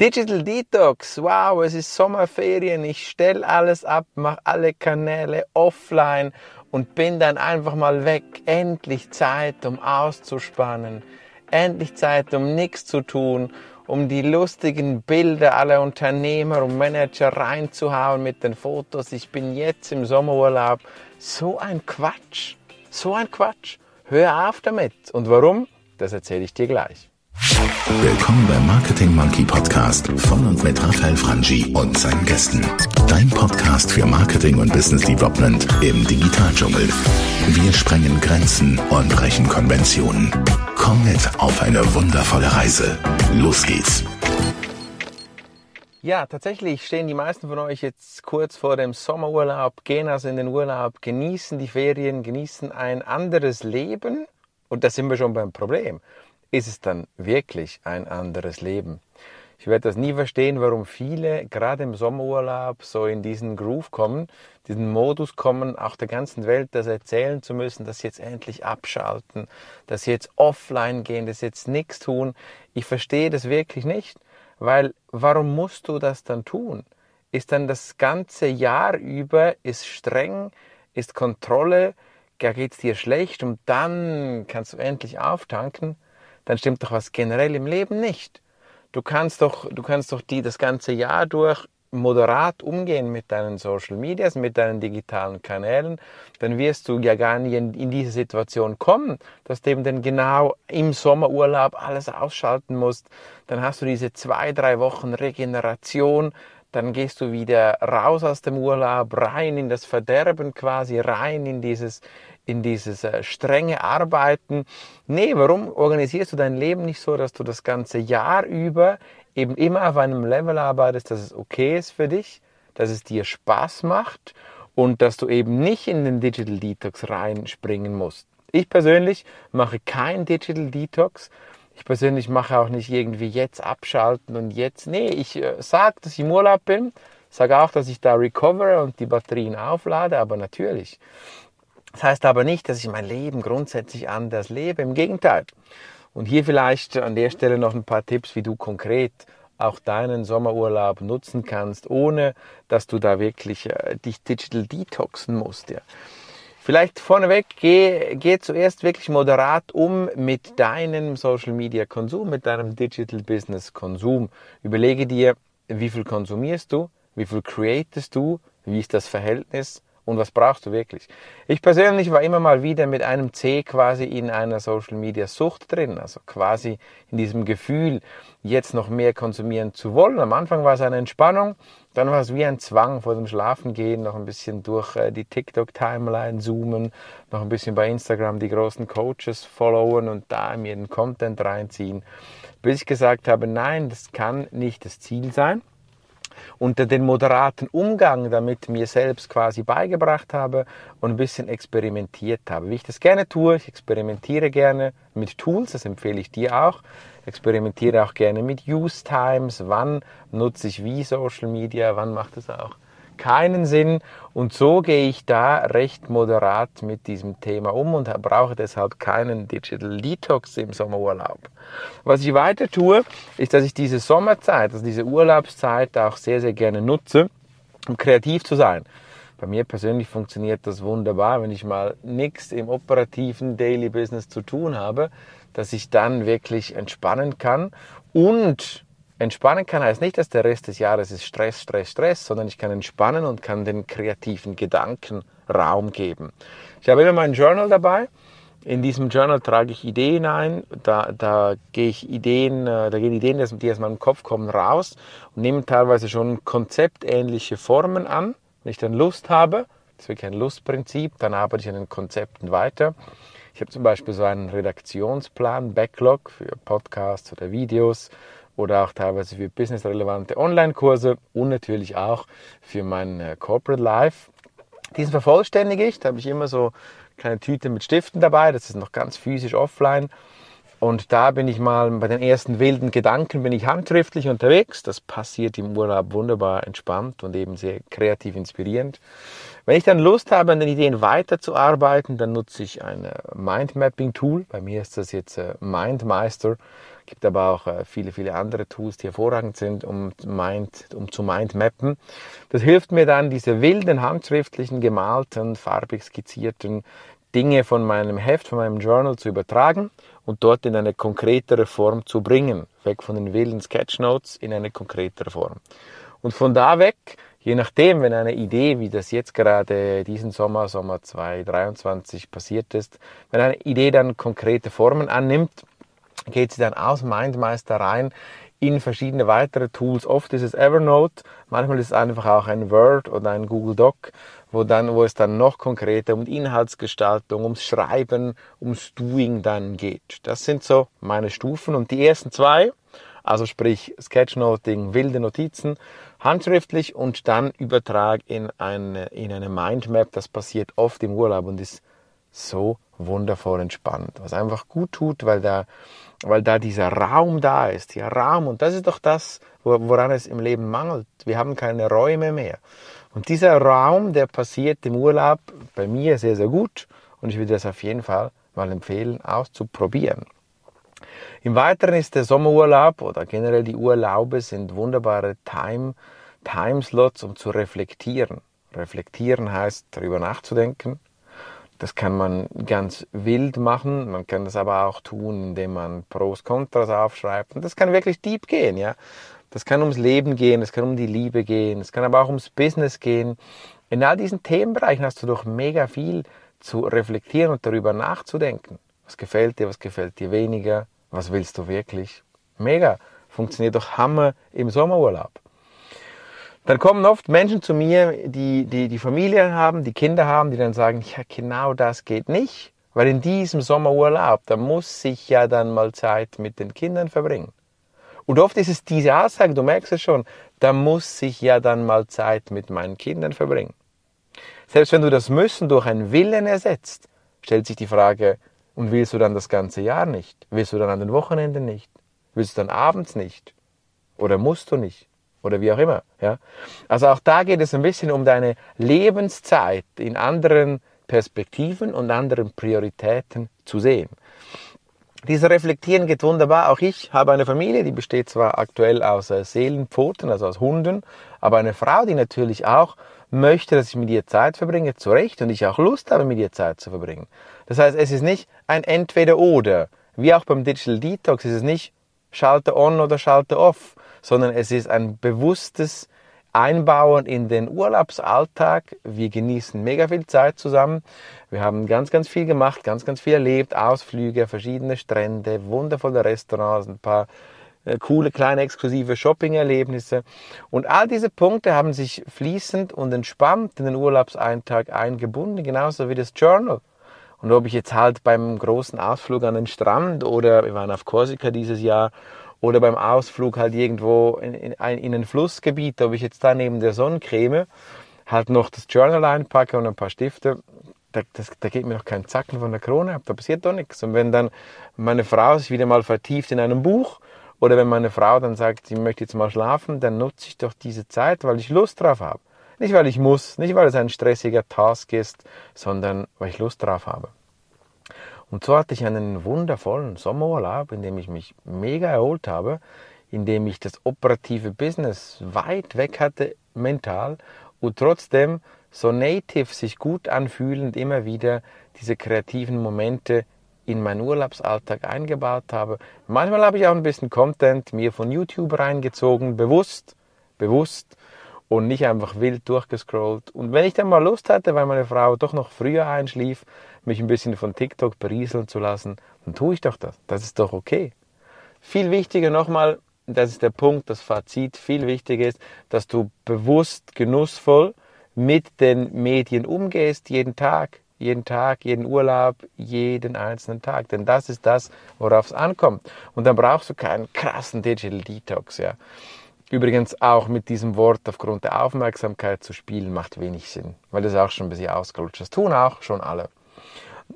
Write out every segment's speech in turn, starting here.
Digital Detox, wow, es ist Sommerferien, ich stelle alles ab, mache alle Kanäle offline und bin dann einfach mal weg. Endlich Zeit, um auszuspannen. Endlich Zeit, um nichts zu tun, um die lustigen Bilder aller Unternehmer und Manager reinzuhauen mit den Fotos. Ich bin jetzt im Sommerurlaub. So ein Quatsch. So ein Quatsch. Hör auf damit. Und warum? Das erzähle ich dir gleich. Willkommen beim Marketing Monkey Podcast von und mit Raphael Frangi und seinen Gästen. Dein Podcast für Marketing und Business Development im Digitaldschungel. Wir sprengen Grenzen und brechen Konventionen. Komm mit auf eine wundervolle Reise. Los geht's. Ja, tatsächlich stehen die meisten von euch jetzt kurz vor dem Sommerurlaub, gehen also in den Urlaub, genießen die Ferien, genießen ein anderes Leben. Und da sind wir schon beim Problem ist es dann wirklich ein anderes Leben. Ich werde das nie verstehen, warum viele gerade im Sommerurlaub so in diesen Groove kommen, diesen Modus kommen, auch der ganzen Welt das erzählen zu müssen, dass sie jetzt endlich abschalten, dass sie jetzt offline gehen, dass sie jetzt nichts tun. Ich verstehe das wirklich nicht, weil warum musst du das dann tun? Ist dann das ganze Jahr über, ist streng, ist Kontrolle, da geht es dir schlecht und dann kannst du endlich auftanken? Dann stimmt doch was generell im Leben nicht. Du kannst doch, du kannst doch die das ganze Jahr durch moderat umgehen mit deinen Social Medias, mit deinen digitalen Kanälen, dann wirst du ja gar nicht in, in diese Situation kommen, dass du eben dann genau im Sommerurlaub alles ausschalten musst. Dann hast du diese zwei, drei Wochen Regeneration, dann gehst du wieder raus aus dem Urlaub, rein in das Verderben quasi, rein in dieses, in dieses äh, strenge Arbeiten. Nee, warum organisierst du dein Leben nicht so, dass du das ganze Jahr über eben immer auf einem Level arbeitest, dass es okay ist für dich, dass es dir Spaß macht und dass du eben nicht in den Digital Detox reinspringen musst. Ich persönlich mache kein Digital Detox. Ich persönlich mache auch nicht irgendwie jetzt abschalten und jetzt. Nee, ich äh, sage, dass ich im Urlaub bin, sage auch, dass ich da recovere und die Batterien auflade, aber natürlich das heißt aber nicht, dass ich mein Leben grundsätzlich anders lebe. Im Gegenteil. Und hier vielleicht an der Stelle noch ein paar Tipps, wie du konkret auch deinen Sommerurlaub nutzen kannst, ohne dass du da wirklich äh, dich digital detoxen musst. Ja. Vielleicht vorneweg, geh, geh zuerst wirklich moderat um mit deinem Social Media Konsum, mit deinem Digital Business Konsum. Überlege dir, wie viel konsumierst du, wie viel createst du, wie ist das Verhältnis und was brauchst du wirklich? Ich persönlich war immer mal wieder mit einem C quasi in einer Social Media Sucht drin, also quasi in diesem Gefühl, jetzt noch mehr konsumieren zu wollen. Am Anfang war es eine Entspannung, dann war es wie ein Zwang vor dem Schlafengehen, noch ein bisschen durch äh, die TikTok-Timeline zoomen, noch ein bisschen bei Instagram die großen Coaches followen und da mir den Content reinziehen, bis ich gesagt habe, nein, das kann nicht das Ziel sein unter den moderaten Umgang damit mir selbst quasi beigebracht habe und ein bisschen experimentiert habe. Wie ich das gerne tue, ich experimentiere gerne mit Tools, das empfehle ich dir auch. Experimentiere auch gerne mit Use Times, wann nutze ich wie Social Media, wann macht es auch keinen Sinn. Und so gehe ich da recht moderat mit diesem Thema um und brauche deshalb keinen Digital Detox im Sommerurlaub. Was ich weiter tue, ist, dass ich diese Sommerzeit, also diese Urlaubszeit auch sehr, sehr gerne nutze, um kreativ zu sein. Bei mir persönlich funktioniert das wunderbar, wenn ich mal nichts im operativen Daily Business zu tun habe, dass ich dann wirklich entspannen kann und Entspannen kann heißt nicht, dass der Rest des Jahres ist Stress, Stress, Stress, sondern ich kann entspannen und kann den kreativen Gedanken Raum geben. Ich habe immer mein Journal dabei. In diesem Journal trage ich Ideen ein. Da, da gehe ich Ideen, äh, da gehen Ideen, die aus meinem Kopf kommen, raus und nehmen teilweise schon konzeptähnliche Formen an. Wenn ich dann Lust habe, das ist wirklich ein Lustprinzip, dann arbeite ich an den Konzepten weiter. Ich habe zum Beispiel so einen Redaktionsplan, Backlog für Podcasts oder Videos oder auch teilweise für businessrelevante Online-Kurse und natürlich auch für mein äh, Corporate Life. Diesen vervollständige ich, da habe ich immer so eine kleine Tüte mit Stiften dabei, das ist noch ganz physisch offline. Und da bin ich mal bei den ersten wilden Gedanken, bin ich handschriftlich unterwegs. Das passiert im Urlaub wunderbar entspannt und eben sehr kreativ inspirierend. Wenn ich dann Lust habe, an den Ideen weiterzuarbeiten, dann nutze ich ein Mindmapping-Tool. Bei mir ist das jetzt äh, MindMeister gibt aber auch äh, viele, viele andere Tools, die hervorragend sind, um, Mind, um zu Mindmappen. Das hilft mir dann, diese wilden, handschriftlichen, gemalten, farbig skizzierten Dinge von meinem Heft, von meinem Journal zu übertragen und dort in eine konkretere Form zu bringen. Weg von den wilden Sketchnotes in eine konkretere Form. Und von da weg, je nachdem, wenn eine Idee, wie das jetzt gerade diesen Sommer, Sommer 2023 passiert ist, wenn eine Idee dann konkrete Formen annimmt, geht sie dann aus MindMeister rein in verschiedene weitere Tools. Oft ist es Evernote, manchmal ist es einfach auch ein Word oder ein Google Doc, wo, dann, wo es dann noch konkreter um Inhaltsgestaltung, ums Schreiben, ums Doing dann geht. Das sind so meine Stufen. Und die ersten zwei, also sprich Sketchnoting, wilde Notizen, handschriftlich und dann Übertrag in eine, in eine Mindmap. Das passiert oft im Urlaub und ist so wundervoll entspannt, was einfach gut tut, weil da, weil da dieser Raum da ist, ja Raum und das ist doch das, woran es im Leben mangelt. Wir haben keine Räume mehr. Und dieser Raum, der passiert im Urlaub bei mir sehr, sehr gut und ich würde das auf jeden Fall mal empfehlen, auszuprobieren. Im Weiteren ist der Sommerurlaub oder generell die Urlaube sind wunderbare Time, Timeslots, um zu reflektieren. Reflektieren heißt, darüber nachzudenken, das kann man ganz wild machen. Man kann das aber auch tun, indem man Pros, Kontras aufschreibt. Und das kann wirklich deep gehen, ja. Das kann ums Leben gehen, es kann um die Liebe gehen, es kann aber auch ums Business gehen. In all diesen Themenbereichen hast du doch mega viel zu reflektieren und darüber nachzudenken. Was gefällt dir, was gefällt dir weniger, was willst du wirklich? Mega. Funktioniert doch Hammer im Sommerurlaub. Dann kommen oft Menschen zu mir, die, die die Familie haben, die Kinder haben, die dann sagen, ja genau das geht nicht, weil in diesem Sommerurlaub, da muss ich ja dann mal Zeit mit den Kindern verbringen. Und oft ist es diese Aussage, du merkst es schon, da muss ich ja dann mal Zeit mit meinen Kindern verbringen. Selbst wenn du das Müssen durch ein Willen ersetzt, stellt sich die Frage, und willst du dann das ganze Jahr nicht? Willst du dann an den Wochenenden nicht? Willst du dann abends nicht? Oder musst du nicht? Oder wie auch immer. Ja? Also auch da geht es ein bisschen um deine Lebenszeit in anderen Perspektiven und anderen Prioritäten zu sehen. Dieses Reflektieren geht wunderbar. Auch ich habe eine Familie, die besteht zwar aktuell aus äh, Seelenpfoten, also aus Hunden, aber eine Frau, die natürlich auch möchte, dass ich mit ihr Zeit verbringe, zu Recht, und ich auch Lust habe, mit ihr Zeit zu verbringen. Das heißt, es ist nicht ein Entweder-Oder. Wie auch beim Digital Detox ist es nicht Schalter on oder Schalter off, sondern es ist ein bewusstes Einbauen in den Urlaubsalltag. Wir genießen mega viel Zeit zusammen. Wir haben ganz, ganz viel gemacht, ganz, ganz viel erlebt. Ausflüge, verschiedene Strände, wundervolle Restaurants, ein paar äh, coole, kleine, exklusive Shopping-Erlebnisse. Und all diese Punkte haben sich fließend und entspannt in den Urlaubseintag eingebunden, genauso wie das Journal. Und ob ich jetzt halt beim großen Ausflug an den Strand oder wir waren auf Korsika dieses Jahr oder beim Ausflug halt irgendwo in, in, in ein Flussgebiet, ob ich jetzt da neben der Sonnencreme halt noch das Journal einpacke und ein paar Stifte, da, das, da geht mir noch kein Zacken von der Krone ab, da passiert doch nichts. Und wenn dann meine Frau sich wieder mal vertieft in einem Buch oder wenn meine Frau dann sagt, sie möchte jetzt mal schlafen, dann nutze ich doch diese Zeit, weil ich Lust drauf habe. Nicht, weil ich muss, nicht, weil es ein stressiger Task ist, sondern weil ich Lust drauf habe. Und so hatte ich einen wundervollen Sommerurlaub, in dem ich mich mega erholt habe, in dem ich das operative Business weit weg hatte mental und trotzdem so native sich gut anfühlend immer wieder diese kreativen Momente in meinen Urlaubsalltag eingebaut habe. Manchmal habe ich auch ein bisschen Content mir von YouTube reingezogen, bewusst, bewusst und nicht einfach wild durchgescrollt. Und wenn ich dann mal Lust hatte, weil meine Frau doch noch früher einschlief, mich ein bisschen von TikTok berieseln zu lassen, dann tue ich doch das. Das ist doch okay. Viel wichtiger nochmal, das ist der Punkt, das Fazit, viel wichtiger ist, dass du bewusst, genussvoll mit den Medien umgehst, jeden Tag, jeden Tag, jeden Urlaub, jeden einzelnen Tag. Denn das ist das, worauf es ankommt. Und dann brauchst du keinen krassen Digital Detox, ja. Übrigens auch mit diesem Wort aufgrund der Aufmerksamkeit zu spielen, macht wenig Sinn, weil das auch schon ein bisschen ausgelutscht ist. Das tun auch schon alle.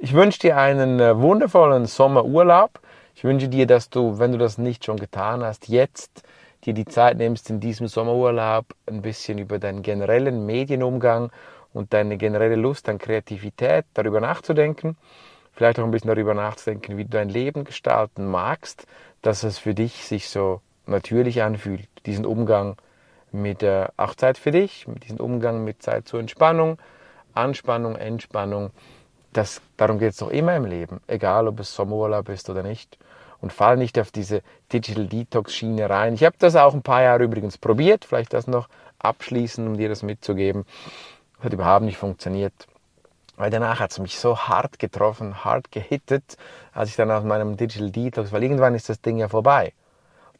Ich wünsche dir einen äh, wundervollen Sommerurlaub. Ich wünsche dir, dass du, wenn du das nicht schon getan hast, jetzt dir die Zeit nimmst, in diesem Sommerurlaub ein bisschen über deinen generellen Medienumgang und deine generelle Lust an Kreativität darüber nachzudenken. Vielleicht auch ein bisschen darüber nachzudenken, wie du dein Leben gestalten magst, dass es für dich sich so natürlich anfühlt, diesen Umgang mit der auch Zeit für dich, mit diesem Umgang mit Zeit zur Entspannung, Anspannung, Entspannung. Das, darum geht es doch immer im Leben, egal ob es Sommerurlaub ist oder nicht. Und fall nicht auf diese Digital Detox Schiene rein. Ich habe das auch ein paar Jahre übrigens probiert, vielleicht das noch abschließen, um dir das mitzugeben. Hat überhaupt nicht funktioniert. Weil danach hat es mich so hart getroffen, hart gehittet, als ich dann aus meinem Digital Detox, weil irgendwann ist das Ding ja vorbei.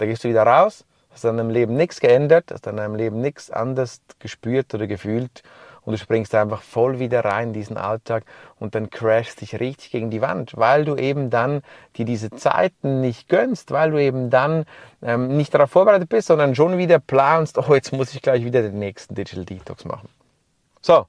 Da gehst du wieder raus, hast in deinem Leben nichts geändert, hast in deinem Leben nichts anders gespürt oder gefühlt und du springst einfach voll wieder rein in diesen Alltag und dann crashst dich richtig gegen die Wand, weil du eben dann dir diese Zeiten nicht gönnst, weil du eben dann ähm, nicht darauf vorbereitet bist, sondern schon wieder planst, oh, jetzt muss ich gleich wieder den nächsten Digital Detox machen. So,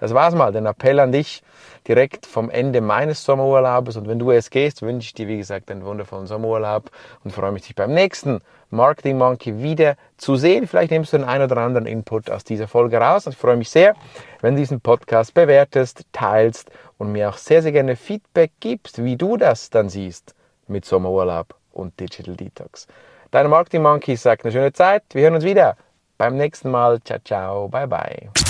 das war's mal. Den Appell an dich direkt vom Ende meines Sommerurlaubes. Und wenn du es gehst, wünsche ich dir, wie gesagt, einen wundervollen Sommerurlaub und freue mich, dich beim nächsten Marketing Monkey wieder zu sehen. Vielleicht nimmst du den einen oder anderen Input aus dieser Folge raus. Ich freue mich sehr, wenn du diesen Podcast bewertest, teilst und mir auch sehr, sehr gerne Feedback gibst, wie du das dann siehst mit Sommerurlaub und Digital Detox. Dein Marketing Monkey sagt eine schöne Zeit. Wir hören uns wieder beim nächsten Mal. Ciao, ciao. Bye, bye.